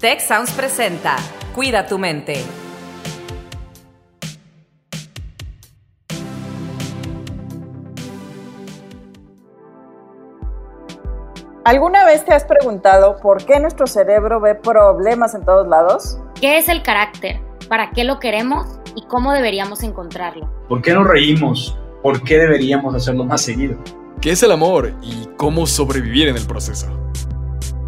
Tech Sounds presenta Cuida tu mente. ¿Alguna vez te has preguntado por qué nuestro cerebro ve problemas en todos lados? ¿Qué es el carácter? ¿Para qué lo queremos? ¿Y cómo deberíamos encontrarlo? ¿Por qué nos reímos? ¿Por qué deberíamos hacerlo más seguido? ¿Qué es el amor y cómo sobrevivir en el proceso?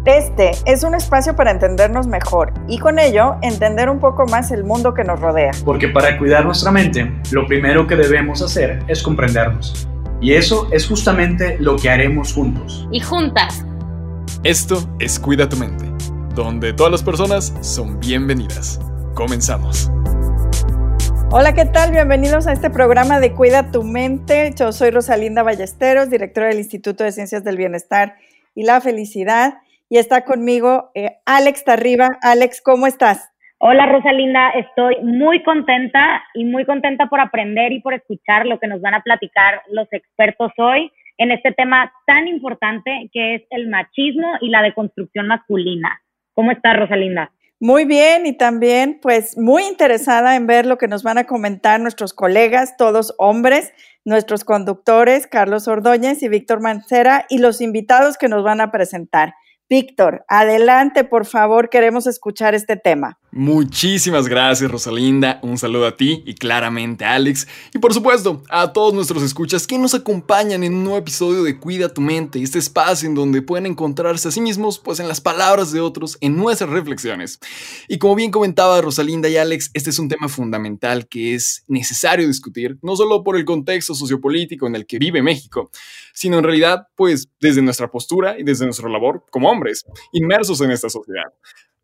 Este es un espacio para entendernos mejor y con ello entender un poco más el mundo que nos rodea. Porque para cuidar nuestra mente, lo primero que debemos hacer es comprendernos. Y eso es justamente lo que haremos juntos. Y juntas. Esto es Cuida tu mente, donde todas las personas son bienvenidas. Comenzamos. Hola, ¿qué tal? Bienvenidos a este programa de Cuida tu mente. Yo soy Rosalinda Ballesteros, directora del Instituto de Ciencias del Bienestar y la Felicidad. Y está conmigo eh, Alex Tarriba. Alex, ¿cómo estás? Hola Rosalinda, estoy muy contenta y muy contenta por aprender y por escuchar lo que nos van a platicar los expertos hoy en este tema tan importante que es el machismo y la deconstrucción masculina. ¿Cómo estás, Rosalinda? Muy bien y también pues muy interesada en ver lo que nos van a comentar nuestros colegas, todos hombres, nuestros conductores, Carlos Ordóñez y Víctor Mancera, y los invitados que nos van a presentar. Víctor, adelante, por favor, queremos escuchar este tema. Muchísimas gracias, Rosalinda. Un saludo a ti y claramente a Alex. Y por supuesto, a todos nuestros escuchas que nos acompañan en un nuevo episodio de Cuida tu mente, este espacio en donde pueden encontrarse a sí mismos, pues en las palabras de otros, en nuestras reflexiones. Y como bien comentaba Rosalinda y Alex, este es un tema fundamental que es necesario discutir, no solo por el contexto sociopolítico en el que vive México, sino en realidad, pues desde nuestra postura y desde nuestra labor como hombres, inmersos en esta sociedad.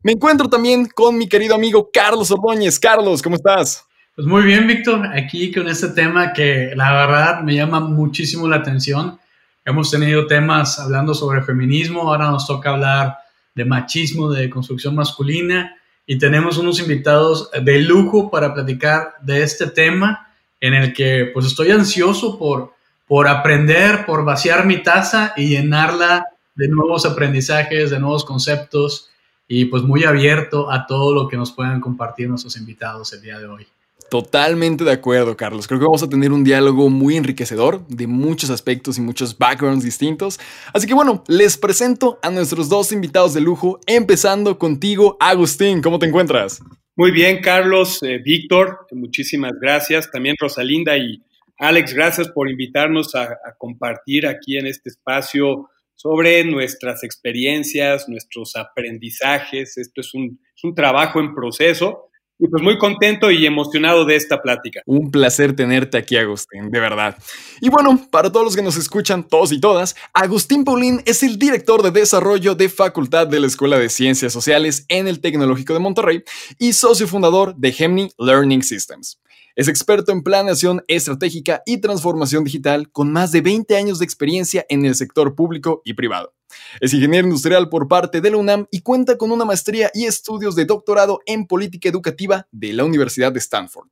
Me encuentro también con mi querido amigo Carlos Ordóñez. Carlos, ¿cómo estás? Pues muy bien, Víctor, aquí con este tema que la verdad me llama muchísimo la atención. Hemos tenido temas hablando sobre feminismo, ahora nos toca hablar de machismo, de construcción masculina y tenemos unos invitados de lujo para platicar de este tema en el que pues estoy ansioso por, por aprender, por vaciar mi taza y llenarla de nuevos aprendizajes, de nuevos conceptos y pues muy abierto a todo lo que nos puedan compartir nuestros invitados el día de hoy. Totalmente de acuerdo, Carlos. Creo que vamos a tener un diálogo muy enriquecedor de muchos aspectos y muchos backgrounds distintos. Así que bueno, les presento a nuestros dos invitados de lujo, empezando contigo, Agustín. ¿Cómo te encuentras? Muy bien, Carlos, eh, Víctor, muchísimas gracias. También Rosalinda y Alex, gracias por invitarnos a, a compartir aquí en este espacio sobre nuestras experiencias, nuestros aprendizajes. Esto es un, trabajo en proceso. Y pues muy contento y emocionado de esta plática. Un placer tenerte aquí, Agustín, de verdad. Y bueno, para todos los que nos escuchan, todos y todas, Agustín Paulín es el director de desarrollo de Facultad de la Escuela de Ciencias Sociales en el Tecnológico de Monterrey y socio fundador de Gemini Learning Systems. Es experto en planeación estratégica y transformación digital con más de 20 años de experiencia en el sector público y privado. Es ingeniero industrial por parte de la UNAM y cuenta con una maestría y estudios de doctorado en política educativa de la Universidad de Stanford.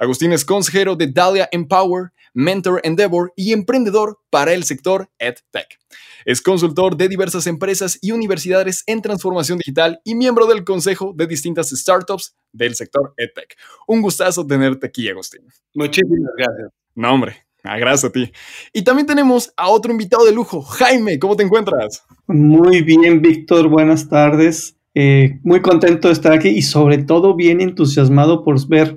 Agustín es consejero de Dahlia Empower, Mentor Endeavor y emprendedor para el sector EdTech. Es consultor de diversas empresas y universidades en transformación digital y miembro del consejo de distintas startups del sector EdTech. Un gustazo tenerte aquí, Agustín. Muchísimas gracias. No, hombre, ah, gracias a ti. Y también tenemos a otro invitado de lujo, Jaime, ¿cómo te encuentras? Muy bien, Víctor, buenas tardes. Eh, muy contento de estar aquí y sobre todo bien entusiasmado por ver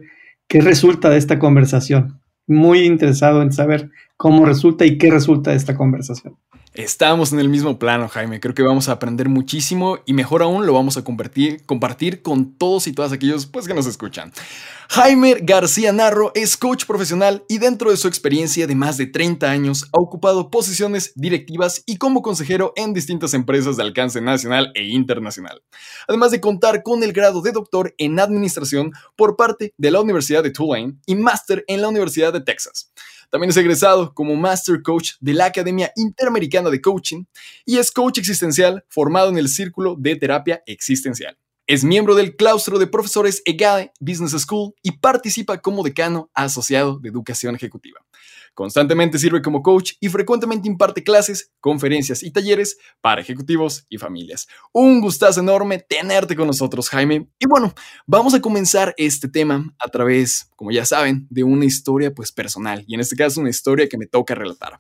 qué resulta de esta conversación. Muy interesado en saber cómo resulta y qué resulta de esta conversación. Estamos en el mismo plano, Jaime. Creo que vamos a aprender muchísimo y mejor aún lo vamos a compartir, con todos y todas aquellos pues, que nos escuchan. Jaime García Narro es coach profesional y dentro de su experiencia de más de 30 años ha ocupado posiciones directivas y como consejero en distintas empresas de alcance nacional e internacional. Además de contar con el grado de doctor en administración por parte de la Universidad de Tulane y máster en la Universidad de Texas. También es egresado como Master Coach de la Academia Interamericana de Coaching y es coach existencial formado en el Círculo de Terapia Existencial. Es miembro del claustro de profesores EGADE Business School y participa como decano asociado de educación ejecutiva. Constantemente sirve como coach y frecuentemente imparte clases, conferencias y talleres para ejecutivos y familias. Un gustazo enorme tenerte con nosotros, Jaime. Y bueno, vamos a comenzar este tema a través, como ya saben, de una historia pues personal y en este caso una historia que me toca relatar.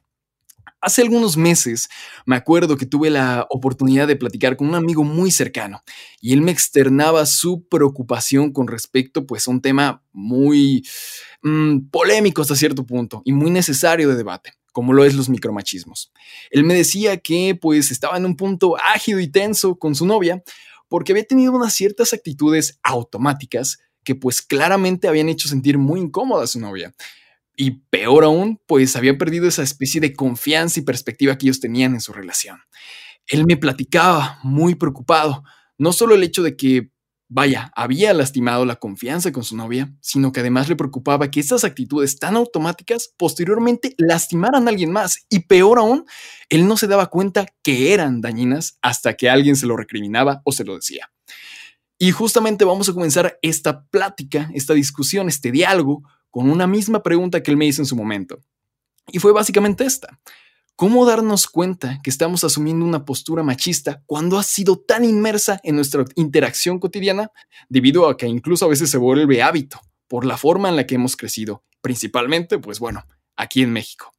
Hace algunos meses me acuerdo que tuve la oportunidad de platicar con un amigo muy cercano y él me externaba su preocupación con respecto pues a un tema muy mm, polémico hasta cierto punto y muy necesario de debate como lo es los micromachismos. Él me decía que pues estaba en un punto ágido y tenso con su novia porque había tenido unas ciertas actitudes automáticas que pues claramente habían hecho sentir muy incómoda a su novia y peor aún, pues había perdido esa especie de confianza y perspectiva que ellos tenían en su relación. Él me platicaba, muy preocupado, no solo el hecho de que, vaya, había lastimado la confianza con su novia, sino que además le preocupaba que esas actitudes tan automáticas posteriormente lastimaran a alguien más. Y peor aún, él no se daba cuenta que eran dañinas hasta que alguien se lo recriminaba o se lo decía. Y justamente vamos a comenzar esta plática, esta discusión, este diálogo con una misma pregunta que él me hizo en su momento. Y fue básicamente esta. ¿Cómo darnos cuenta que estamos asumiendo una postura machista cuando ha sido tan inmersa en nuestra interacción cotidiana debido a que incluso a veces se vuelve hábito por la forma en la que hemos crecido, principalmente, pues bueno, aquí en México?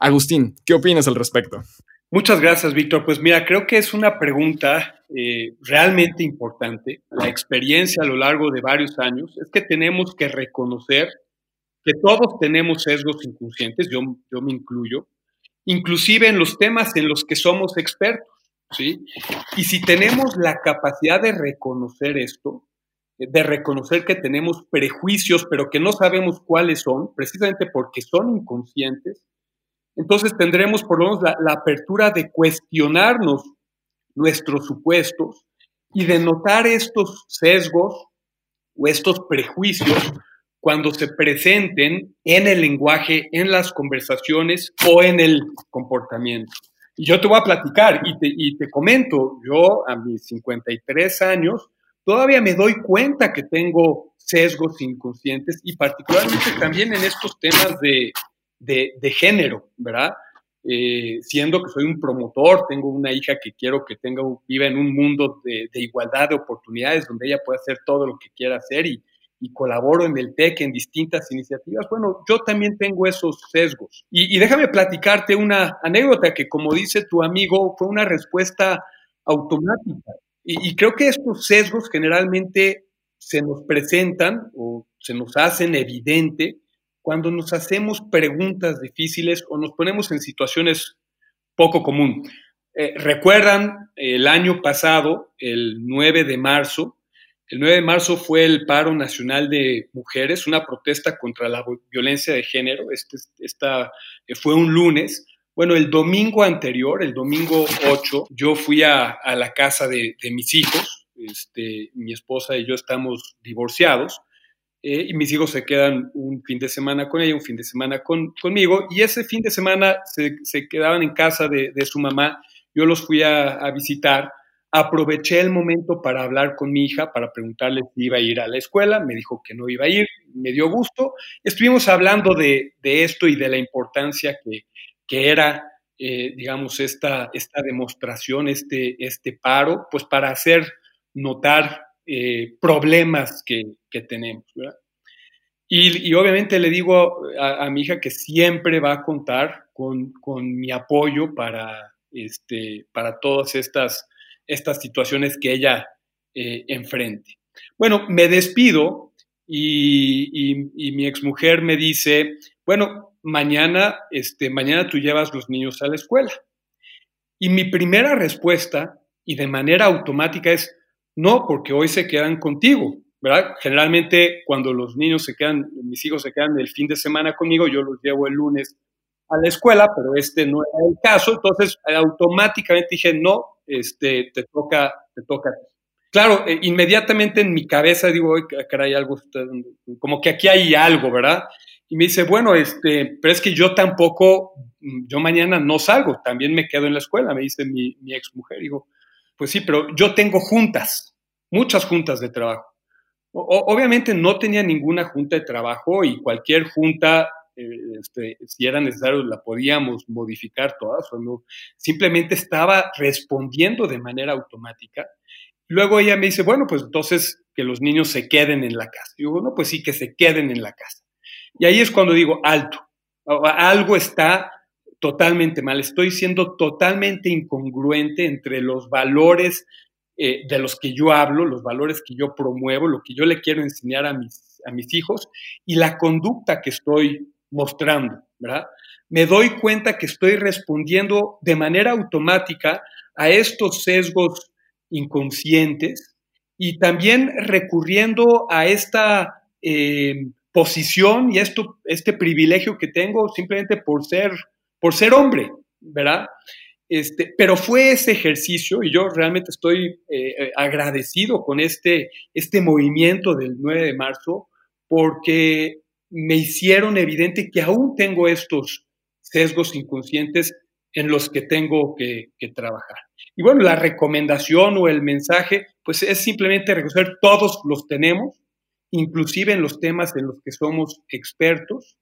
Agustín, ¿qué opinas al respecto? Muchas gracias, Víctor. Pues mira, creo que es una pregunta eh, realmente importante. La experiencia a lo largo de varios años es que tenemos que reconocer que todos tenemos sesgos inconscientes, yo, yo me incluyo, inclusive en los temas en los que somos expertos, ¿sí? Y si tenemos la capacidad de reconocer esto, de reconocer que tenemos prejuicios, pero que no sabemos cuáles son, precisamente porque son inconscientes, entonces tendremos por lo menos la, la apertura de cuestionarnos nuestros supuestos y de notar estos sesgos o estos prejuicios cuando se presenten en el lenguaje, en las conversaciones o en el comportamiento. Y yo te voy a platicar y te, y te comento, yo a mis 53 años todavía me doy cuenta que tengo sesgos inconscientes y particularmente también en estos temas de, de, de género, ¿verdad? Eh, siendo que soy un promotor, tengo una hija que quiero que tenga, viva en un mundo de, de, igualdad de oportunidades donde ella pueda hacer todo lo que quiera hacer y, y colaboro en el TEC en distintas iniciativas, bueno, yo también tengo esos sesgos. Y, y, déjame platicarte una anécdota que, como dice tu amigo, fue una respuesta automática. Y, y creo que estos sesgos generalmente se nos presentan o se nos hacen evidente cuando nos hacemos preguntas difíciles o nos ponemos en situaciones poco común. Eh, Recuerdan el año pasado, el 9 de marzo, el 9 de marzo fue el paro nacional de mujeres, una protesta contra la violencia de género. Este, esta, eh, fue un lunes. Bueno, el domingo anterior, el domingo 8, yo fui a, la casa de, de, mis hijos. Este, mi esposa y yo estamos divorciados. Eh, y mis hijos se quedan un fin de semana con ella, un fin de semana con, conmigo. Y ese fin de semana se, se quedaban en casa de, de, su mamá. Yo los fui a, a visitar Aproveché el momento para hablar con mi hija, para preguntarle si iba a ir a la escuela, me dijo que no iba a ir, me dio gusto. Estuvimos hablando de, de esto y de la importancia que, que era, eh, digamos, esta, esta demostración, este, este paro, pues para hacer notar eh, problemas que, que tenemos. Y, obviamente le digo a, a, mi hija que siempre va a contar con, con mi apoyo para, este, para todas estas estas situaciones que ella eh, enfrente. Bueno, me despido y, y, y, mi exmujer me dice, bueno, mañana, este, mañana tú llevas los niños a la escuela. Y mi primera respuesta, y de manera automática, es, no, porque hoy se quedan contigo, ¿verdad? Generalmente cuando los niños se quedan, mis hijos se quedan el fin de semana conmigo, yo los llevo el lunes a la escuela, pero este no era el caso, entonces automáticamente dije, no, este, te toca, te toca. Claro, eh, inmediatamente en mi cabeza digo, caray, algo, como que aquí hay algo, ¿verdad? Y me dice, bueno, este, pero es que yo tampoco, yo mañana no salgo, también me quedo en la escuela, me dice mi, ex mujer. Digo, pues sí, pero yo tengo juntas, muchas juntas de trabajo. Obviamente no tenía ninguna junta de trabajo y cualquier junta este, si era necesario la podíamos modificar todas o no. Simplemente estaba respondiendo de manera automática. Luego ella me dice, bueno, pues entonces que los niños se queden en la casa. Y digo, no, pues sí, que se queden en la casa. Y ahí es cuando digo, alto, algo está totalmente mal, estoy siendo totalmente incongruente entre los valores eh, de los que yo hablo, los valores que yo promuevo, lo que yo le quiero enseñar a mis, a mis hijos y la conducta que estoy mostrando, ¿verdad? Me doy cuenta que estoy respondiendo de manera automática a estos sesgos inconscientes y también recurriendo a esta eh, posición y esto, este privilegio que tengo simplemente por ser, por ser hombre, ¿verdad? Este, pero fue ese ejercicio y yo realmente estoy eh, agradecido con este, este movimiento del 9 de marzo porque me hicieron evidente que aún tengo estos sesgos inconscientes en los que tengo que, trabajar. Y bueno, la recomendación o el mensaje, pues es simplemente reconocer, todos los tenemos, inclusive en los temas en los que somos expertos,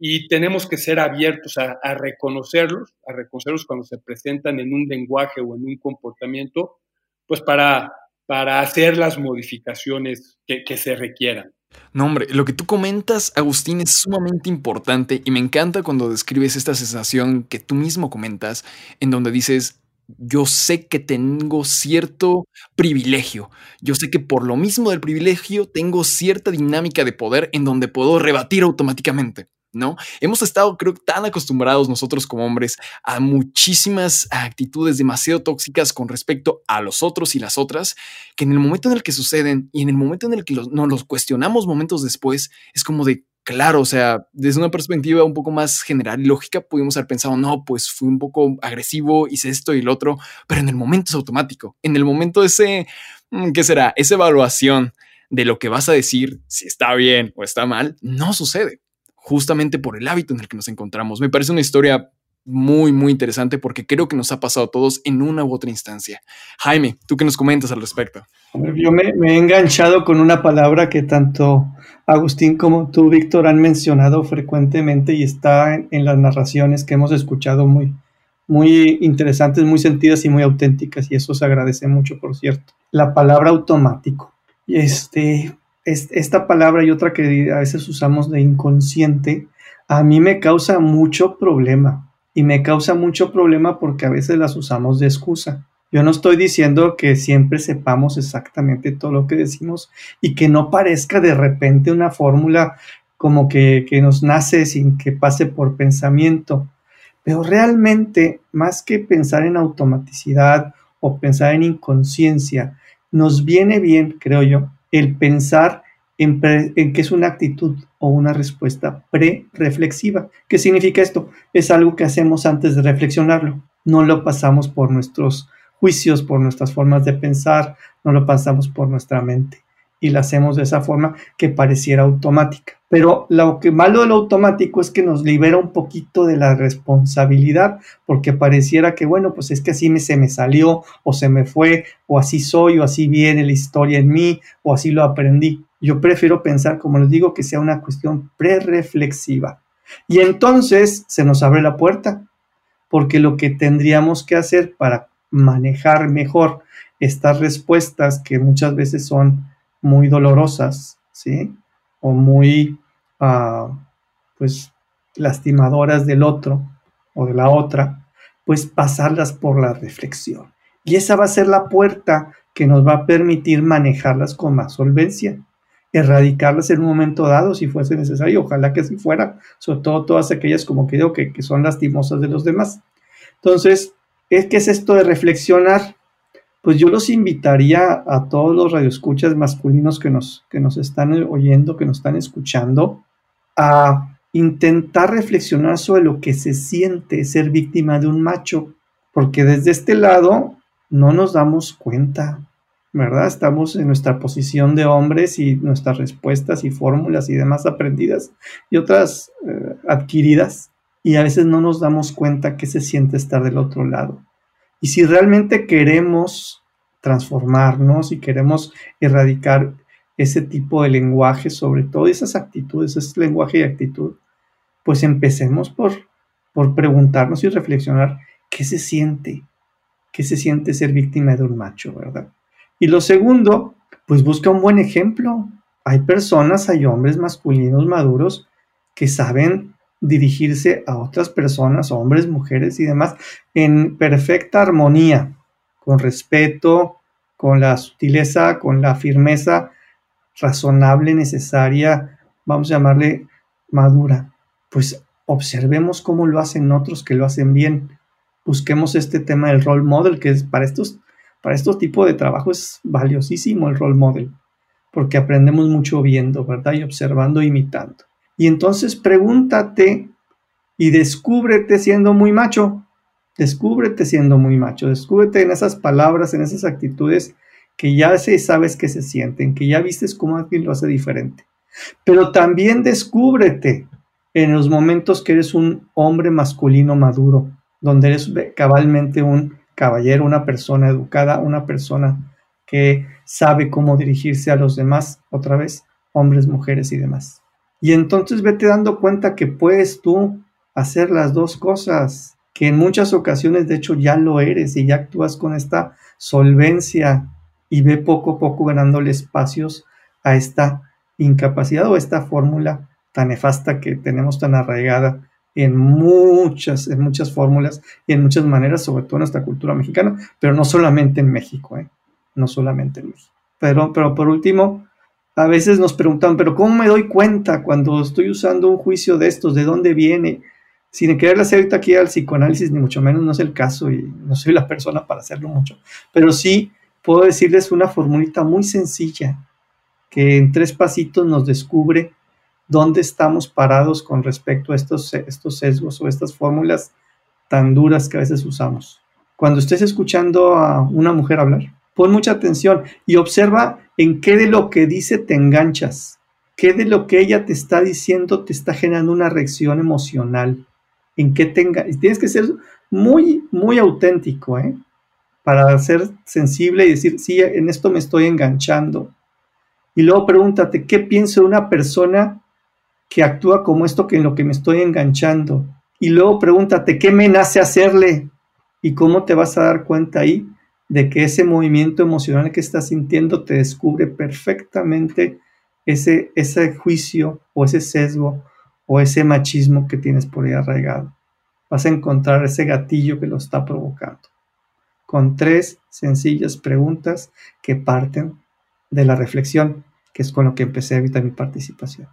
y tenemos que ser abiertos a, reconocerlos, a reconocerlos cuando se presentan en un lenguaje o en un comportamiento, pues para, para hacer las modificaciones que, que se requieran. No, hombre, lo que tú comentas, Agustín, es sumamente importante y me encanta cuando describes esta sensación que tú mismo comentas, en donde dices, yo sé que tengo cierto privilegio. Yo sé que por lo mismo del privilegio tengo cierta dinámica de poder en donde puedo rebatir automáticamente. ¿No? Hemos estado, creo, tan acostumbrados nosotros como hombres a muchísimas actitudes demasiado tóxicas con respecto a los otros y las otras, que en el momento en el que suceden y en el momento en el que nos los cuestionamos momentos después, es como de, claro, o sea, desde una perspectiva un poco más general y lógica, pudimos haber pensado, no, pues fui un poco agresivo, hice esto y lo otro, pero en el momento es automático. En el momento ese, mm, ¿qué será? Esa evaluación de lo que vas a decir, si está bien o está mal, no sucede justamente por el hábito en el que nos encontramos. Me parece una historia muy, muy interesante porque creo que nos ha pasado a todos en una u otra instancia. Jaime, ¿tú qué nos comentas al respecto? Yo me, he enganchado con una palabra que tanto Agustín como tú, Víctor, han mencionado frecuentemente y está en, las narraciones que hemos escuchado muy, muy interesantes, muy sentidas y muy auténticas, y eso se agradece mucho, por cierto. La palabra automático. Este, esta palabra y otra que a veces usamos de inconsciente, a mí me causa mucho problema. Y me causa mucho problema porque a veces las usamos de excusa. Yo no estoy diciendo que siempre sepamos exactamente todo lo que decimos y que no parezca de repente una fórmula como que, que nos nace sin que pase por pensamiento. Pero realmente, más que pensar en automaticidad o pensar en inconsciencia, nos viene bien, creo yo, el pensar en, que es una actitud o una respuesta pre-reflexiva. ¿Qué significa esto? Es algo que hacemos antes de reflexionarlo. No lo pasamos por nuestros juicios, por nuestras formas de pensar, no lo pasamos por nuestra mente y lo hacemos de esa forma que pareciera automática. Pero lo que malo de lo automático es que nos libera un poquito de la responsabilidad, porque pareciera que, bueno, pues es que así me, se me salió, o se me fue, o así soy, o así viene la historia en mí, o así lo aprendí. Yo prefiero pensar, como les digo, que sea una cuestión pre-reflexiva. Y entonces se nos abre la puerta, porque lo que tendríamos que hacer para manejar mejor estas respuestas que muchas veces son muy dolorosas, ¿sí? O muy, ah, pues, lastimadoras del otro o de la otra, pues pasarlas por la reflexión. Y esa va a ser la puerta que nos va a permitir manejarlas con más solvencia, erradicarlas en un momento dado si fuese necesario, ojalá que así fuera, sobre todo todas aquellas como que digo que, que son lastimosas de los demás. Entonces, ¿qué es esto de reflexionar? Pues yo los invitaría a todos los radioescuchas masculinos que nos, que nos están oyendo, que nos están escuchando, a intentar reflexionar sobre lo que se siente ser víctima de un macho, porque desde este lado no nos damos cuenta, ¿verdad? Estamos en nuestra posición de hombres y nuestras respuestas y fórmulas y demás aprendidas y otras eh, adquiridas, y a veces no nos damos cuenta que se siente estar del otro lado. Y si realmente queremos transformarnos y queremos erradicar ese tipo de lenguaje, sobre todo esas actitudes, ese lenguaje y actitud, pues empecemos por, por preguntarnos y reflexionar qué se siente, qué se siente ser víctima de un macho, ¿verdad? Y lo segundo, pues busca un buen ejemplo. Hay personas, hay hombres masculinos maduros que saben dirigirse a otras personas, hombres, mujeres y demás, en perfecta armonía, con respeto, con la sutileza, con la firmeza razonable, necesaria, vamos a llamarle madura. Pues observemos cómo lo hacen otros que lo hacen bien. Busquemos este tema del role model, que es para estos, para estos tipos de trabajo es valiosísimo el role model, porque aprendemos mucho viendo, ¿verdad? Y observando, imitando. Y entonces pregúntate y descúbrete siendo muy macho. Descúbrete siendo muy macho. Descúbrete en esas palabras, en esas actitudes que ya sabes que se sienten, que ya vistes cómo alguien lo hace diferente. Pero también descúbrete en los momentos que eres un hombre masculino maduro, donde eres cabalmente un caballero, una persona educada, una persona que sabe cómo dirigirse a los demás, otra vez, hombres, mujeres y demás. Y entonces vete dando cuenta que puedes tú hacer las dos cosas, que en muchas ocasiones de hecho ya lo eres y ya actúas con esta solvencia y ve poco a poco ganándole espacios a esta incapacidad o esta fórmula tan nefasta que tenemos tan arraigada en muchas, en muchas fórmulas y en muchas maneras, sobre todo en nuestra cultura mexicana, pero no solamente en México, ¿eh? no solamente en México. Pero, pero por último, a veces nos preguntan, pero ¿cómo me doy cuenta cuando estoy usando un juicio de estos? ¿De dónde viene? Sin querer hacer aquí al psicoanálisis, ni mucho menos no es el caso y no soy la persona para hacerlo mucho, pero sí puedo decirles una formulita muy sencilla que en tres pasitos nos descubre dónde estamos parados con respecto a estos, estos sesgos o estas fórmulas tan duras que a veces usamos. Cuando estés escuchando a una mujer hablar, pon mucha atención y observa en qué de lo que dice te enganchas, qué de lo que ella te está diciendo te está generando una reacción emocional, en qué tenga, tienes que ser muy, muy auténtico, ¿eh? Para ser sensible y decir, sí, en esto me estoy enganchando. Y luego pregúntate, ¿qué pienso de una persona que actúa como esto que en lo que me estoy enganchando? Y luego pregúntate, ¿qué me nace hacerle? ¿Y cómo te vas a dar cuenta ahí de que ese movimiento emocional que estás sintiendo te descubre perfectamente ese, ese juicio o ese sesgo o ese machismo que tienes por ahí arraigado. Vas a encontrar ese gatillo que lo está provocando. Con tres sencillas preguntas que parten de la reflexión, que es con lo que empecé ahorita mi participación.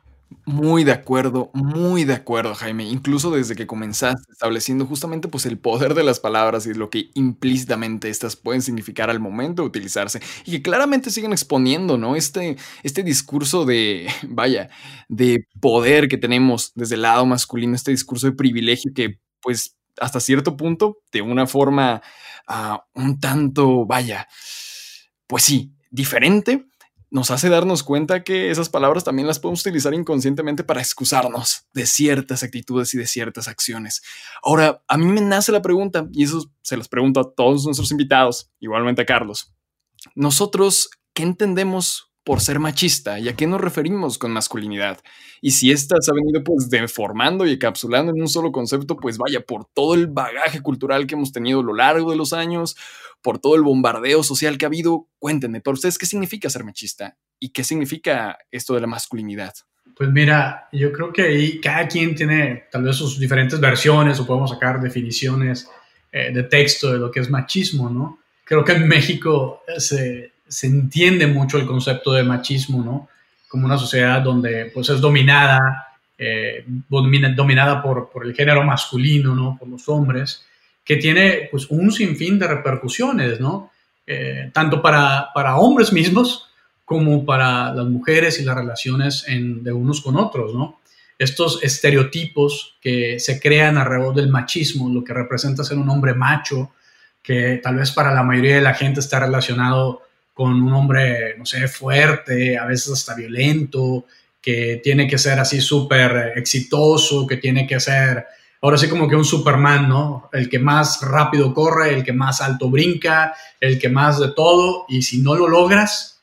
Muy de acuerdo, muy de acuerdo, Jaime. Incluso desde que comenzaste estableciendo justamente pues el poder de las palabras y lo que implícitamente estas pueden significar al momento de utilizarse y que claramente siguen exponiendo, ¿no? Este, este discurso de, vaya, de poder que tenemos desde el lado masculino, este discurso de privilegio que pues hasta cierto punto, de una forma ah, un tanto, vaya, pues sí, diferente, nos hace darnos cuenta que esas palabras también las podemos utilizar inconscientemente para excusarnos de ciertas actitudes y de ciertas acciones. Ahora, a mí me nace la pregunta, y eso se las pregunto a todos nuestros invitados, igualmente a Carlos. Nosotros, ¿qué entendemos por ser machista y a qué nos referimos con masculinidad. Y si ésta se ha venido pues deformando y encapsulando en un solo concepto, pues vaya, por todo el bagaje cultural que hemos tenido a lo largo de los años, por todo el bombardeo social que ha habido, cuéntenme, para ustedes, ¿qué significa ser machista? ¿Y qué significa esto de la masculinidad? Pues mira, yo creo que ahí cada quien tiene tal vez sus diferentes versiones o podemos sacar definiciones eh, de texto de lo que es machismo, ¿no? Creo que en México se se entiende mucho el concepto de machismo, ¿no? Como una sociedad donde pues es dominada, eh, dominada por, por, el género masculino, ¿no? Por los hombres, que tiene pues un sinfín de repercusiones, ¿no? Eh, tanto para, para hombres mismos como para las mujeres y las relaciones de unos con otros, ¿no? Estos estereotipos que se crean alrededor del machismo, lo que representa ser un hombre macho, que tal vez para la mayoría de la gente está relacionado con un hombre, no sé, fuerte, a veces hasta violento, que tiene que ser así súper exitoso, que tiene que ser, ahora sí como que un Superman, ¿no? El que más rápido corre, el que más alto brinca, el que más de todo, y si no lo logras,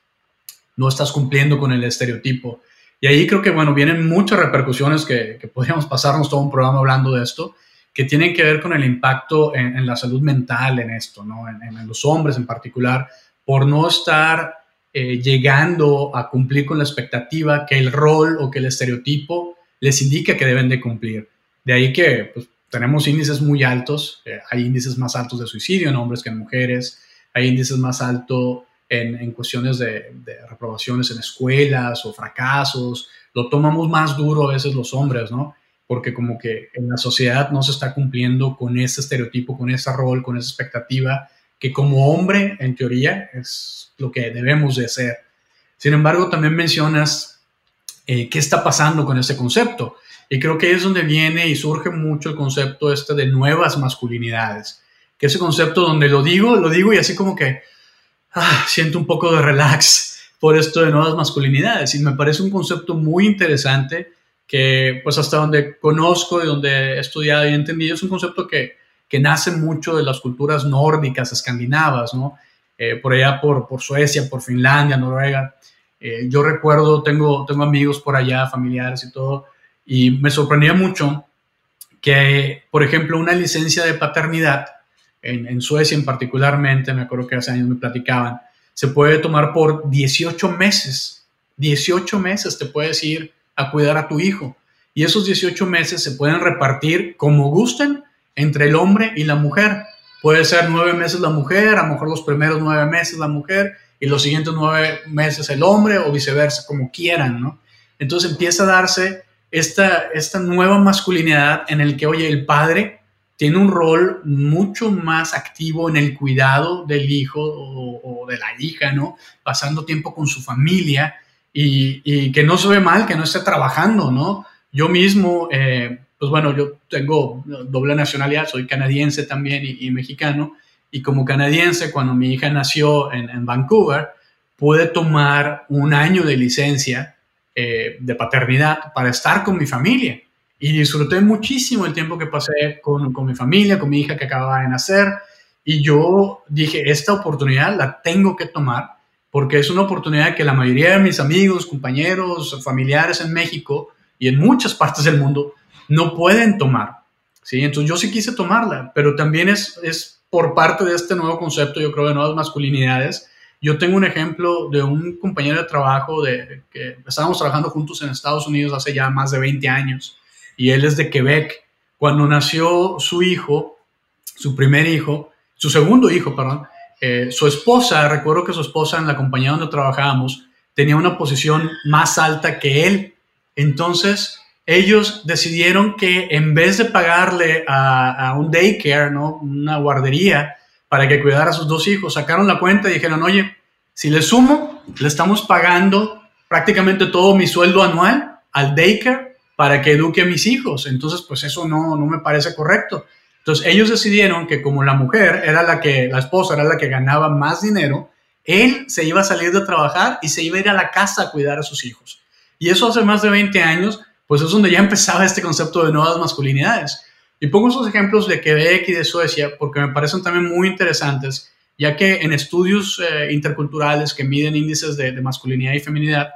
no estás cumpliendo con el estereotipo. Y ahí creo que, bueno, vienen muchas repercusiones que, que podríamos pasarnos todo un programa hablando de esto, que tienen que ver con el impacto en, la salud mental en esto, ¿no? En, los hombres en particular, por no estar eh, llegando a cumplir con la expectativa que el rol o que el estereotipo les indica que deben de cumplir. De ahí que pues, tenemos índices muy altos, eh, hay índices más altos de suicidio en hombres que en mujeres, hay índices más altos en, en, cuestiones de, de, reprobaciones en escuelas o fracasos, lo tomamos más duro a veces los hombres, ¿no? Porque como que en la sociedad no se está cumpliendo con ese estereotipo, con ese rol, con esa expectativa, que como hombre, en teoría, es lo que debemos de ser. Sin embargo, también mencionas eh, qué está pasando con ese concepto. Y creo que es donde viene y surge mucho el concepto este de nuevas masculinidades. Que ese concepto donde lo digo, lo digo y así como que ah, siento un poco de relax por esto de nuevas masculinidades. Y me parece un concepto muy interesante que pues hasta donde conozco y donde he estudiado y entendido es un concepto que, que nace mucho de las culturas nórdicas, escandinavas, ¿no? Eh, por allá por, Suecia, por Finlandia, Noruega. Eh, yo recuerdo, tengo, amigos por allá, familiares y todo, y me sorprendía mucho que, por ejemplo, una licencia de paternidad, en, Suecia en particularmente, me acuerdo que hace años me platicaban, se puede tomar por 18 meses. 18 meses te puedes ir a cuidar a tu hijo. Y esos 18 meses se pueden repartir como gusten entre el hombre y la mujer. Puede ser nueve meses la mujer, a lo mejor los primeros nueve meses la mujer y los siguientes nueve meses el hombre o viceversa, como quieran, ¿no? Entonces empieza a darse esta, esta nueva masculinidad en el que, oye, el padre tiene un rol mucho más activo en el cuidado del hijo o, de la hija, ¿no? Pasando tiempo con su familia y, que no se ve mal, que no esté trabajando, ¿no? Yo mismo, eh, pues bueno, yo tengo doble nacionalidad, soy canadiense también y, mexicano, y como canadiense, cuando mi hija nació en, en Vancouver, pude tomar un año de licencia eh, de paternidad para estar con mi familia. Y disfruté muchísimo el tiempo que pasé con, con mi familia, con mi hija que acababa de nacer. Y yo dije, esta oportunidad la tengo que tomar porque es una oportunidad que la mayoría de mis amigos, compañeros, familiares en México y en muchas partes del mundo no pueden tomar. ¿sí? Entonces yo sí quise tomarla, pero también es, es por parte de este nuevo concepto, yo creo, de nuevas masculinidades, yo tengo un ejemplo de un compañero de trabajo de, que estábamos trabajando juntos en Estados Unidos hace ya más de 20 años y él es de Quebec. Cuando nació su hijo, su primer hijo, su segundo hijo, perdón, eh, su esposa, recuerdo que su esposa en la compañía donde trabajábamos tenía una posición más alta que él. Entonces, ellos decidieron que en vez de pagarle a, a un daycare, ¿no? una guardería, para que cuidara a sus dos hijos. Sacaron la cuenta y dijeron, oye, si le sumo, le estamos pagando prácticamente todo mi sueldo anual al daycare para que eduque a mis hijos. Entonces, pues eso no, no me parece correcto. Entonces, ellos decidieron que como la mujer era la que, la esposa era la que ganaba más dinero, él se iba a salir de trabajar y se iba a ir a la casa a cuidar a sus hijos. Y eso hace más de 20 años, pues es donde ya empezaba este concepto de nuevas masculinidades. Y pongo esos ejemplos de Quebec y de Suecia porque me parecen también muy interesantes, ya que en estudios eh, interculturales que miden índices de, masculinidad y feminidad,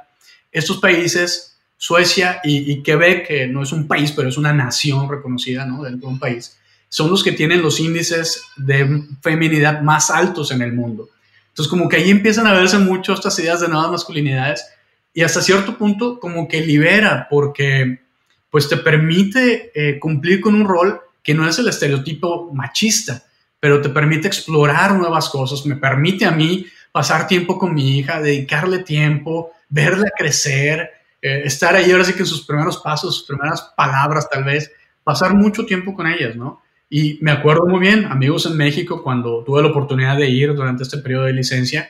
estos países, Suecia y, Quebec, que no es un país, pero es una nación reconocida ¿no? dentro de un país, son los que tienen los índices de feminidad más altos en el mundo. Entonces, como que ahí empiezan a verse mucho estas ideas de nuevas masculinidades y hasta cierto punto como que libera, porque pues te permite eh, cumplir con un rol que no es el estereotipo machista, pero te permite explorar nuevas cosas, me permite a mí pasar tiempo con mi hija, dedicarle tiempo, verla crecer, eh, estar ahí ahora sí que en sus primeros pasos, sus primeras palabras tal vez, pasar mucho tiempo con ellas, ¿no? Y me acuerdo muy bien, amigos en México, cuando tuve la oportunidad de ir durante este periodo de licencia,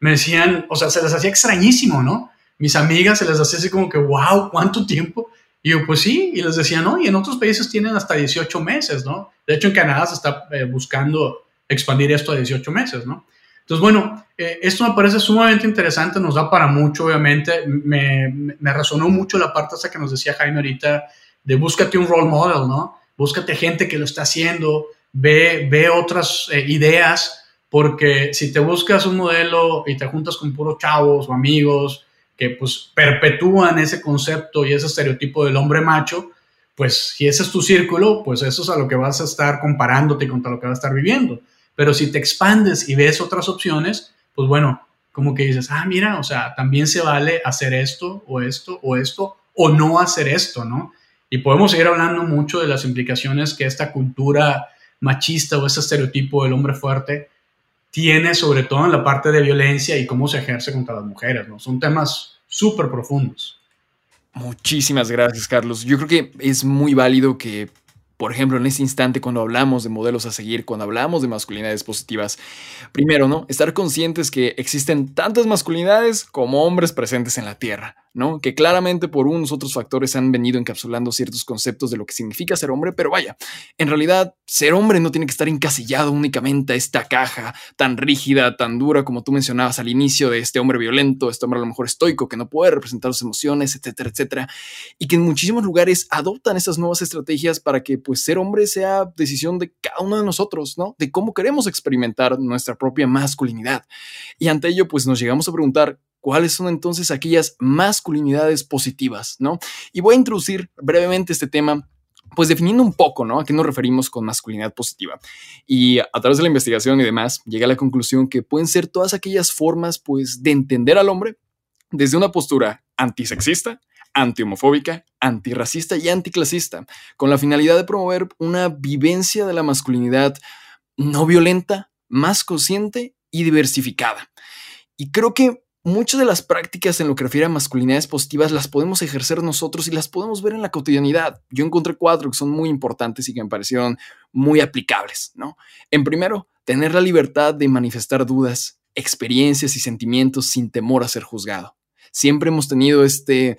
me decían, o sea, se les hacía extrañísimo, ¿no? Mis amigas se les hacía así como que, wow, ¿cuánto tiempo? Y yo, pues sí, y les decía, no, y en otros países tienen hasta 18 meses, ¿no? De hecho, en Canadá se está eh, buscando expandir esto a 18 meses, ¿no? Entonces, bueno, eh, esto me parece sumamente interesante, nos da para mucho, obviamente. Me, me, resonó mucho la parte esa que nos decía Jaime ahorita, de búscate un role model, ¿no? Búscate gente que lo está haciendo, ve, ve otras eh, ideas, porque si te buscas un modelo y te juntas con puros chavos o amigos, que pues perpetúan ese concepto y ese estereotipo del hombre macho, pues si ese es tu círculo, pues eso es a lo que vas a estar comparándote contra lo que vas a estar viviendo. Pero si te expandes y ves otras opciones, pues bueno, como que dices, ah, mira, o sea, también se vale hacer esto o esto o esto o no hacer esto, ¿no? Y podemos seguir hablando mucho de las implicaciones que esta cultura machista o ese estereotipo del hombre fuerte tiene sobre todo en la parte de violencia y cómo se ejerce contra las mujeres, ¿no? Son temas súper profundos. Muchísimas gracias, Carlos. Yo creo que es muy válido que, por ejemplo, en este instante, cuando hablamos de modelos a seguir, cuando hablamos de masculinidades positivas, primero, ¿no? Estar conscientes que existen tantas masculinidades como hombres presentes en la Tierra. ¿No? Que claramente por unos otros factores han venido encapsulando ciertos conceptos de lo que significa ser hombre, pero vaya, en realidad ser hombre no tiene que estar encasillado únicamente a esta caja tan rígida, tan dura como tú mencionabas al inicio de este hombre violento, este hombre a lo mejor estoico que no puede representar sus emociones, etcétera, etcétera, y que en muchísimos lugares adoptan estas nuevas estrategias para que pues ser hombre sea decisión de cada uno de nosotros, ¿no? De cómo queremos experimentar nuestra propia masculinidad. Y ante ello pues nos llegamos a preguntar cuáles son entonces aquellas masculinidades positivas, ¿no? Y voy a introducir brevemente este tema pues definiendo un poco, ¿no? A qué nos referimos con masculinidad positiva. Y a través de la investigación y demás, llegué a la conclusión que pueden ser todas aquellas formas, pues, de entender al hombre desde una postura antisexista, antihomofóbica, antirracista y anticlasista, con la finalidad de promover una vivencia de la masculinidad no violenta, más consciente y diversificada. Y creo que muchas de las prácticas en lo que refiere a masculinidades positivas las podemos ejercer nosotros y las podemos ver en la cotidianidad. Yo encontré cuatro que son muy importantes y que me parecieron muy aplicables, ¿no? En primero, tener la libertad de manifestar dudas, experiencias y sentimientos sin temor a ser juzgado. Siempre hemos tenido este,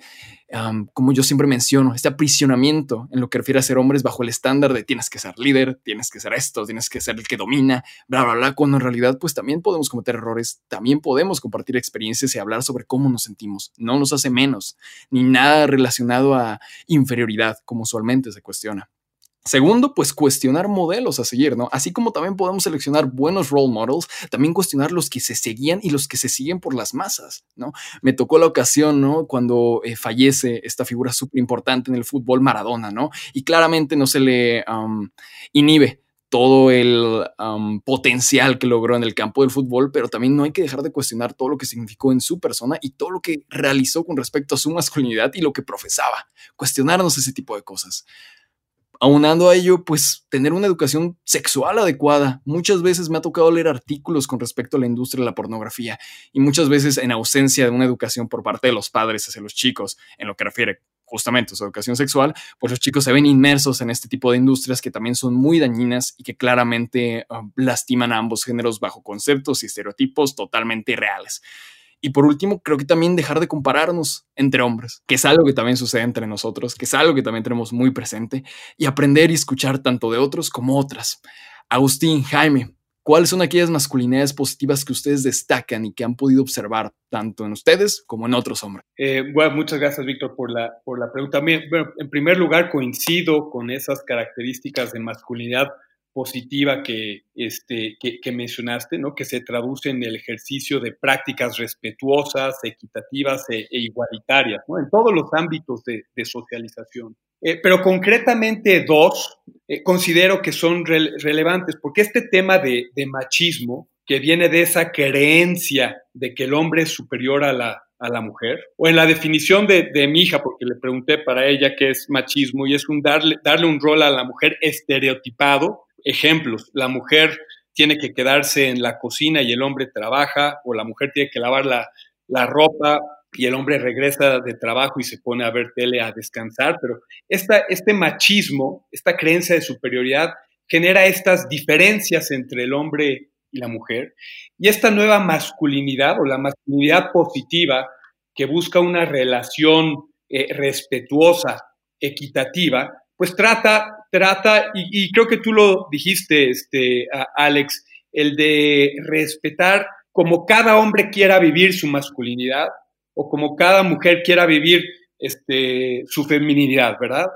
como yo siempre menciono, este aprisionamiento en lo que refiere a ser hombres bajo el estándar de tienes que ser líder, tienes que ser esto, tienes que ser el que domina, bla, bla, bla, cuando en realidad pues también podemos cometer errores, también podemos compartir experiencias y hablar sobre cómo nos sentimos. No nos hace menos, ni nada relacionado a inferioridad, como usualmente se cuestiona. Segundo, pues cuestionar modelos a seguir, ¿no? Así como también podemos seleccionar buenos role models, también cuestionar los que se seguían y los que se siguen por las masas, ¿no? Me tocó la ocasión, ¿no? Cuando eh, fallece esta figura súper importante en el fútbol, Maradona, ¿no? Y claramente no se le inhibe todo el potencial que logró en el campo del fútbol, pero también no hay que dejar de cuestionar todo lo que significó en su persona y todo lo que realizó con respecto a su masculinidad y lo que profesaba. Cuestionarnos ese tipo de cosas aunando a ello, pues tener una educación sexual adecuada. Muchas veces me ha tocado leer artículos con respecto a la industria de la pornografía y muchas veces en ausencia de una educación por parte de los padres hacia los chicos en lo que refiere justamente a su educación sexual, pues los chicos se ven inmersos en este tipo de industrias que también son muy dañinas y que claramente ah, lastiman a ambos géneros bajo conceptos y estereotipos totalmente irreales. Y por último, creo que también dejar de compararnos entre hombres, que es algo que también sucede entre nosotros, que es algo que también tenemos muy presente, y aprender y escuchar tanto de otros como otras. Agustín, Jaime, ¿cuáles son aquellas masculinidades positivas que ustedes destacan y que han podido observar tanto en ustedes como en otros hombres? Eh, bueno, muchas gracias, Víctor, por la, por la pregunta. Bueno, en primer lugar, coincido con esas características de masculinidad positiva que, este, que, mencionaste, ¿no? que se traduce en el ejercicio de prácticas respetuosas, equitativas e, e igualitarias, ¿no? en todos los ámbitos de, socialización. Eh, pero concretamente dos eh, considero que son relevantes, porque este tema de, machismo, que viene de esa creencia de que el hombre es superior a la, a la mujer, o en la definición de, de, mi hija, porque le pregunté para ella qué es machismo, y es un darle, darle un rol a la mujer estereotipado, ejemplos. La mujer tiene que quedarse en la cocina y el hombre trabaja, o la mujer tiene que lavar la, ropa y el hombre regresa de trabajo y se pone a ver tele a descansar, pero esta, este machismo, esta creencia de superioridad genera estas diferencias entre el hombre y la mujer, y esta nueva masculinidad o la masculinidad positiva que busca una relación eh, respetuosa, equitativa, pues trata, trata, y, creo que tú lo dijiste, este, Alex, el de respetar como cada hombre quiera vivir su masculinidad o como cada mujer quiera vivir este, su feminidad, ¿verdad?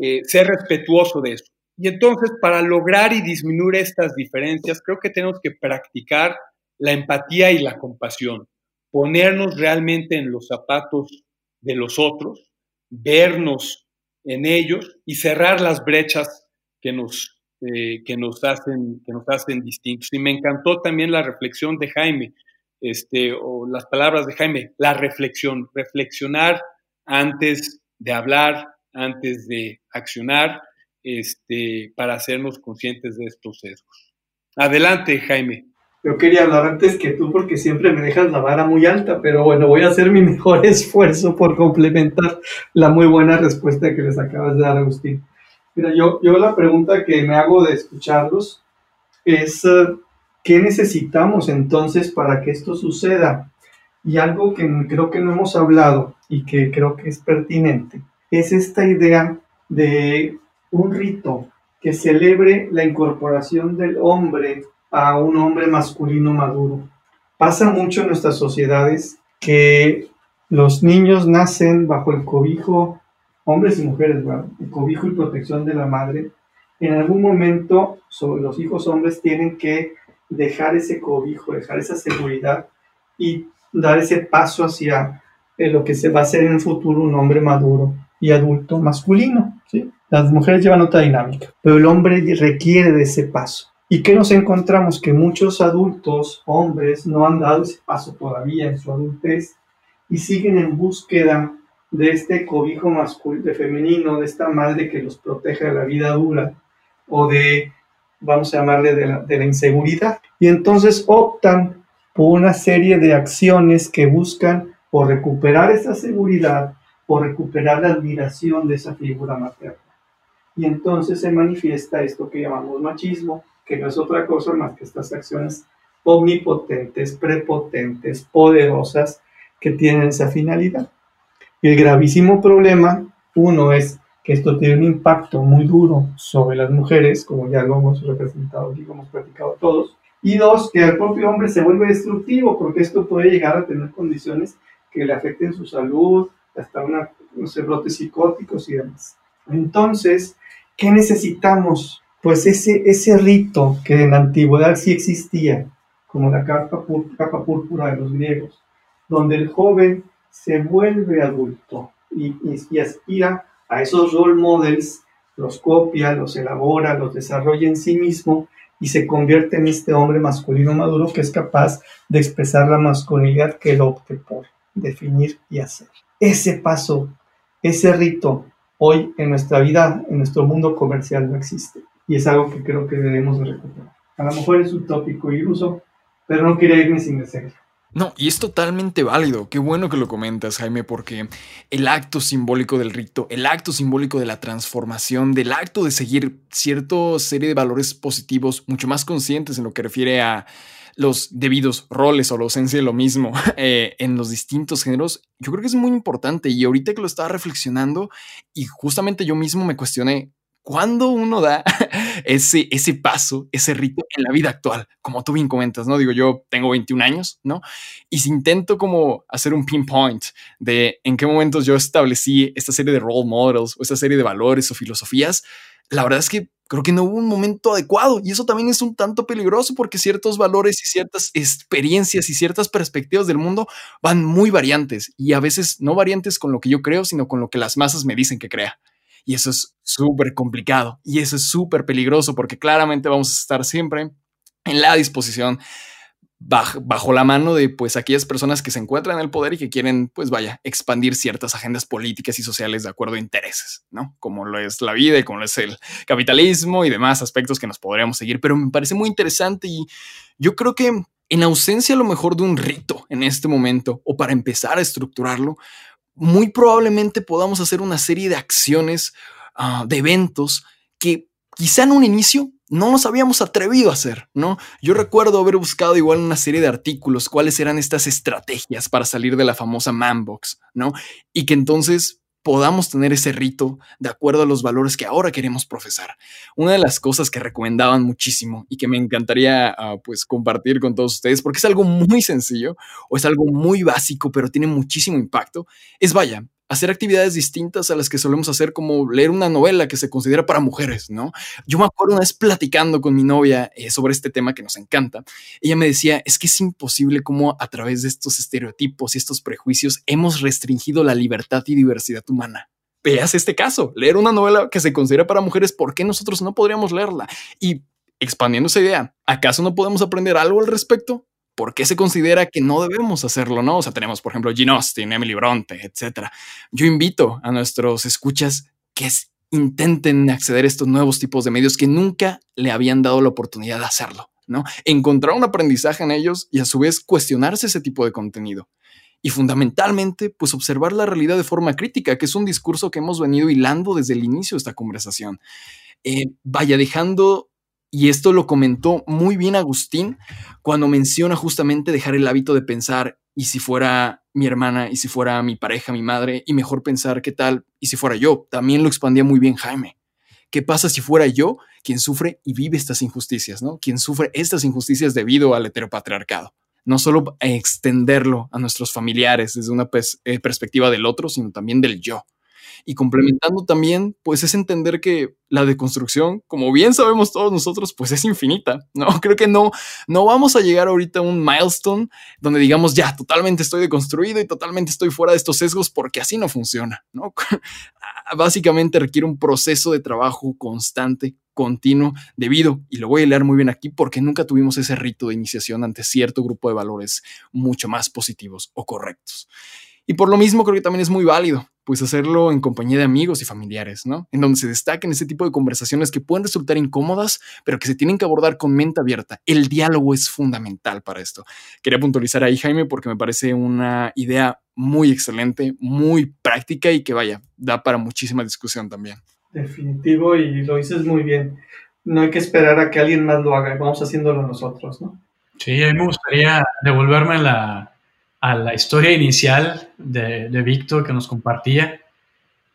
Eh, ser respetuoso de eso. Y entonces, para lograr y disminuir estas diferencias, creo que tenemos que practicar la empatía y la compasión ponernos realmente en los zapatos de los otros, vernos en ellos y cerrar las brechas que nos, eh, que nos, hacen, que nos hacen distintos. Y me encantó también la reflexión de Jaime, este, o las palabras de Jaime, la reflexión, reflexionar antes de hablar, antes de accionar, este, para hacernos conscientes de estos sesgos. Adelante, Jaime. Yo quería hablar antes que tú porque siempre me dejas la vara muy alta, pero bueno, voy a hacer mi mejor esfuerzo por complementar la muy buena respuesta que les acabas de dar, Agustín. Mira, yo, yo la pregunta que me hago de escucharlos es, eh, ¿qué necesitamos entonces para que esto suceda? Y algo que creo que no hemos hablado y que creo que es pertinente es esta idea de un rito que celebre la incorporación del hombre a un hombre masculino maduro. Pasa mucho en nuestras sociedades que los niños nacen bajo el cobijo, hombres y mujeres, el cobijo y protección de la madre. En algún momento sobre los hijos hombres tienen que dejar ese cobijo, dejar esa seguridad y dar ese paso hacia eh, lo que se va a ser en el futuro un hombre maduro y adulto masculino. ¿sí? Las mujeres llevan otra dinámica, pero el hombre requiere de ese paso. ¿Y qué nos encontramos? Que muchos adultos, hombres, no han dado ese paso todavía en su adultez y siguen en búsqueda de este cobijo masculino, femenino, de esta madre que los protege de la vida dura o de, vamos a llamarle, de la, de inseguridad. Y entonces optan por una serie de acciones que buscan por recuperar esa seguridad, por recuperar la admiración de esa figura materna. Y entonces se manifiesta esto que llamamos machismo, que no es otra cosa más que estas acciones omnipotentes, prepotentes, poderosas, que tienen esa finalidad. El gravísimo problema, uno es que esto tiene un impacto muy duro sobre las mujeres, como ya lo hemos representado y lo hemos platicado todos, y dos, que el propio hombre se vuelve destructivo, porque esto puede llegar a tener condiciones que le afecten su salud, hasta una, brotes psicóticos y demás. Entonces, ¿qué necesitamos? Pues ese, ese rito que en la antigüedad sí existía, como la capa, capa púrpura de los griegos, donde el joven se vuelve adulto y, y, aspira a esos role models, los copia, los elabora, los desarrolla en sí mismo y se convierte en este hombre masculino maduro que es capaz de expresar la masculinidad que él opte por definir y hacer. Ese paso, ese rito, hoy en nuestra vida, en nuestro mundo comercial no existe y es algo que creo que debemos de recuperar. A lo mejor es un tópico iluso, pero no quería irme sin decirlo. No, y es totalmente válido. Qué bueno que lo comentas, Jaime, porque el acto simbólico del rito, el acto simbólico de la transformación, del acto de seguir cierta serie de valores positivos, mucho más conscientes en lo que refiere a los debidos roles o la ausencia de lo mismo eh, en los distintos géneros, yo creo que es muy importante. Y ahorita que lo estaba reflexionando y justamente yo mismo me cuestioné, cuando uno da ese, ese paso, ese rito en la vida actual? Como tú bien comentas, ¿no? Digo, yo tengo 21 años, ¿no? Y si intento como hacer un pinpoint de en qué momentos yo establecí esta serie de role models o esta serie de valores o filosofías, la verdad es que creo que no hubo un momento adecuado y eso también es un tanto peligroso porque ciertos valores y ciertas experiencias y ciertas perspectivas del mundo van muy variantes y a veces no variantes con lo que yo creo, sino con lo que las masas me dicen que crea. Y eso es súper complicado y eso es súper peligroso porque claramente vamos a estar siempre en la disposición bajo, la mano de pues aquellas personas que se encuentran en el poder y que quieren pues vaya expandir ciertas agendas políticas y sociales de acuerdo a intereses, ¿no? Como lo es la vida y como lo es el capitalismo y demás aspectos que nos podríamos seguir, pero me parece muy interesante y yo creo que en ausencia a lo mejor de un rito en este momento o para empezar a estructurarlo, muy probablemente podamos hacer una serie de acciones, ah, de eventos que quizá en un inicio no nos habíamos atrevido a hacer, ¿no? Yo recuerdo haber buscado igual una serie de artículos cuáles eran estas estrategias para salir de la famosa manbox, ¿no? Y que entonces podamos tener ese rito de acuerdo a los valores que ahora queremos profesar. Una de las cosas que recomendaban muchísimo y que me encantaría ah, pues compartir con todos ustedes porque es algo muy sencillo o es algo muy básico pero tiene muchísimo impacto es vaya, hacer actividades distintas a las que solemos hacer, como leer una novela que se considera para mujeres, ¿no? Yo me acuerdo una vez platicando con mi novia eh, sobre este tema que nos encanta. Ella me decía, es que es imposible cómo a través de estos estereotipos y estos prejuicios hemos restringido la libertad y diversidad humana. Veas este caso, leer una novela que se considera para mujeres, ¿por qué nosotros no podríamos leerla? Y expandiendo esa idea, ¿acaso no podemos aprender algo al respecto? ¿Por qué se considera que no debemos hacerlo? No, o sea, tenemos, por ejemplo, Gene Austen, Emily Bronte, etcétera. Yo invito a nuestros escuchas que intenten acceder a estos nuevos tipos de medios que nunca le habían dado la oportunidad de hacerlo, ¿no? Encontrar un aprendizaje en ellos y a su vez cuestionarse ese tipo de contenido. Y fundamentalmente, pues observar la realidad de forma crítica, que es un discurso que hemos venido hilando desde el inicio de esta conversación. Eh, vaya dejando y esto lo comentó muy bien Agustín cuando menciona justamente dejar el hábito de pensar, y si fuera mi hermana, y si fuera mi pareja, mi madre, y mejor pensar qué tal, y si fuera yo. También lo expandía muy bien Jaime. ¿Qué pasa si fuera yo quien sufre y vive estas injusticias, ¿no? Quien sufre estas injusticias debido al heteropatriarcado. No solo extenderlo a nuestros familiares desde una eh, perspectiva del otro, sino también del yo. Y complementando también, pues es entender que la deconstrucción, como bien sabemos todos nosotros, pues es infinita, ¿no? Creo que no, no vamos a llegar ahorita a un milestone donde digamos, ya, totalmente estoy deconstruido y totalmente estoy fuera de estos sesgos porque así no funciona, ¿no? Básicamente requiere un proceso de trabajo constante, continuo, debido, y lo voy a leer muy bien aquí, porque nunca tuvimos ese rito de iniciación ante cierto grupo de valores mucho más positivos o correctos. Y por lo mismo creo que también es muy válido pues hacerlo en compañía de amigos y familiares, ¿no? En donde se destaquen ese tipo de conversaciones que pueden resultar incómodas, pero que se tienen que abordar con mente abierta. El diálogo es fundamental para esto. Quería puntualizar ahí, Jaime, porque me parece una idea muy excelente, muy práctica y que vaya, da para muchísima discusión también. Definitivo y lo dices muy bien. No hay que esperar a que alguien más lo haga, vamos haciéndolo nosotros, ¿no? Sí, a mí me gustaría devolverme la, a la historia inicial de, Víctor que nos compartía.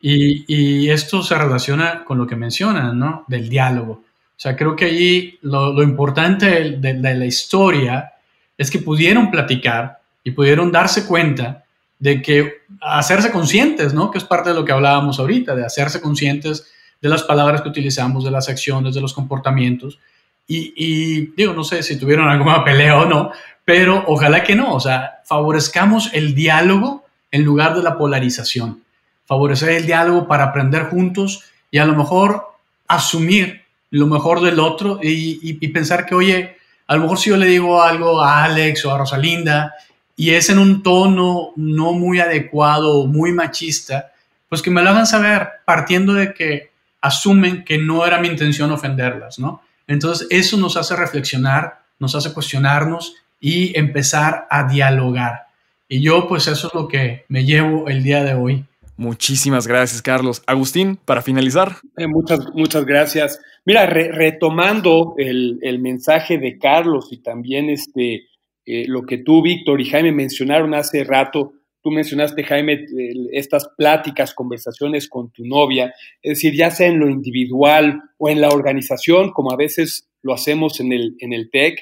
Y, esto se relaciona con lo que mencionan, ¿no? Del diálogo. O sea, creo que allí lo, importante de, la historia es que pudieron platicar y pudieron darse cuenta de que hacerse conscientes, ¿no? Que es parte de lo que hablábamos ahorita, de hacerse conscientes de las palabras que utilizamos, de las acciones, de los comportamientos. Y, y digo, no sé si tuvieron alguna pelea o no, pero ojalá que no, o sea, favorezcamos el diálogo en lugar de la polarización, favorecer el diálogo para aprender juntos y a lo mejor asumir lo mejor del otro y, pensar que, oye, a lo mejor si yo le digo algo a Alex o a Rosalinda y es en un tono no muy adecuado muy machista, pues que me lo hagan saber partiendo de que asumen que no era mi intención ofenderlas, ¿no? Entonces eso nos hace reflexionar, nos hace cuestionarnos y empezar a dialogar. Y yo pues eso es lo que me llevo el día de hoy. Muchísimas gracias, Carlos. Agustín, para finalizar. Eh, muchas, muchas gracias. Mira, retomando el, mensaje de Carlos y también este, eh, lo que tú, Víctor y Jaime mencionaron hace rato, tú mencionaste, Jaime, estas pláticas, conversaciones con tu novia, es decir, ya sea en lo individual o en la organización, como a veces lo hacemos en el, en el TEC,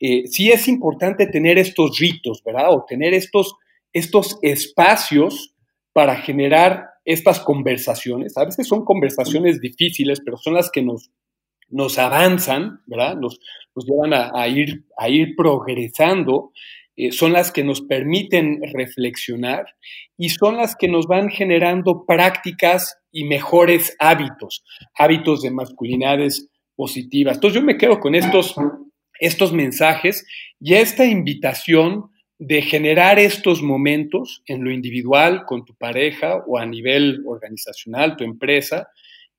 eh, sí es importante tener estos ritos, ¿verdad? O tener estos, estos espacios para generar estas conversaciones. A veces son conversaciones difíciles, pero son las que nos, nos avanzan, ¿verdad? Nos, nos llevan a, ir, a ir progresando. Eh, son las que nos permiten reflexionar y son las que nos van generando prácticas y mejores hábitos, hábitos de masculinidades positivas. Entonces yo me quedo con estos estos mensajes y esta invitación de generar estos momentos en lo individual, con tu pareja o a nivel organizacional, tu empresa,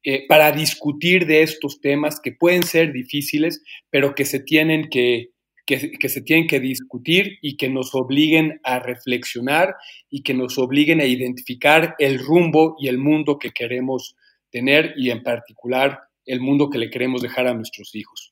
eh, para discutir de estos temas que pueden ser difíciles, pero que se tienen que, que, se tienen que discutir y que nos obliguen a reflexionar y que nos obliguen a identificar el rumbo y el mundo que queremos tener y en particular el mundo que le queremos dejar a nuestros hijos.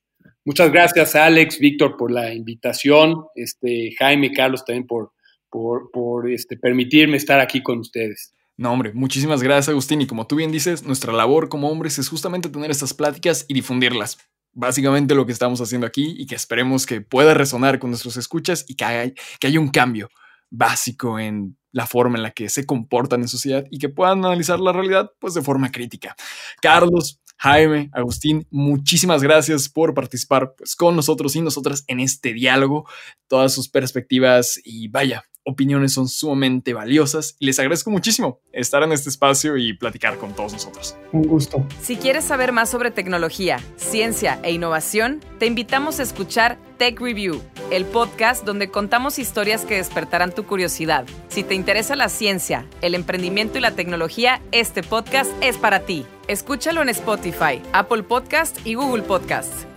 Muchas gracias, Alex, Víctor, por la invitación, este, Jaime, Carlos, también por, por, este, permitirme estar aquí con ustedes. No, hombre, muchísimas gracias, Agustín. Y como tú bien dices, nuestra labor como hombres es justamente tener estas pláticas y difundirlas. Básicamente lo que estamos haciendo aquí y que esperemos que pueda resonar con nuestros escuchas y que haya, que haya un cambio básico en la forma en la que se comportan en sociedad y que puedan analizar la realidad pues de forma crítica. Carlos, Jaime, Agustín, muchísimas gracias por participar pues, con nosotros y nosotras en este diálogo, todas sus perspectivas y vaya, opiniones son sumamente valiosas y les agradezco muchísimo estar en este espacio y platicar con todos nosotros. Un gusto. Si quieres saber más sobre tecnología, ciencia e innovación, te invitamos a escuchar Tech Review, el podcast donde contamos historias que despertarán tu curiosidad. Si te interesa la ciencia, el emprendimiento y la tecnología, este podcast es para ti. Escúchalo en Spotify, Apple Podcast y Google Podcast.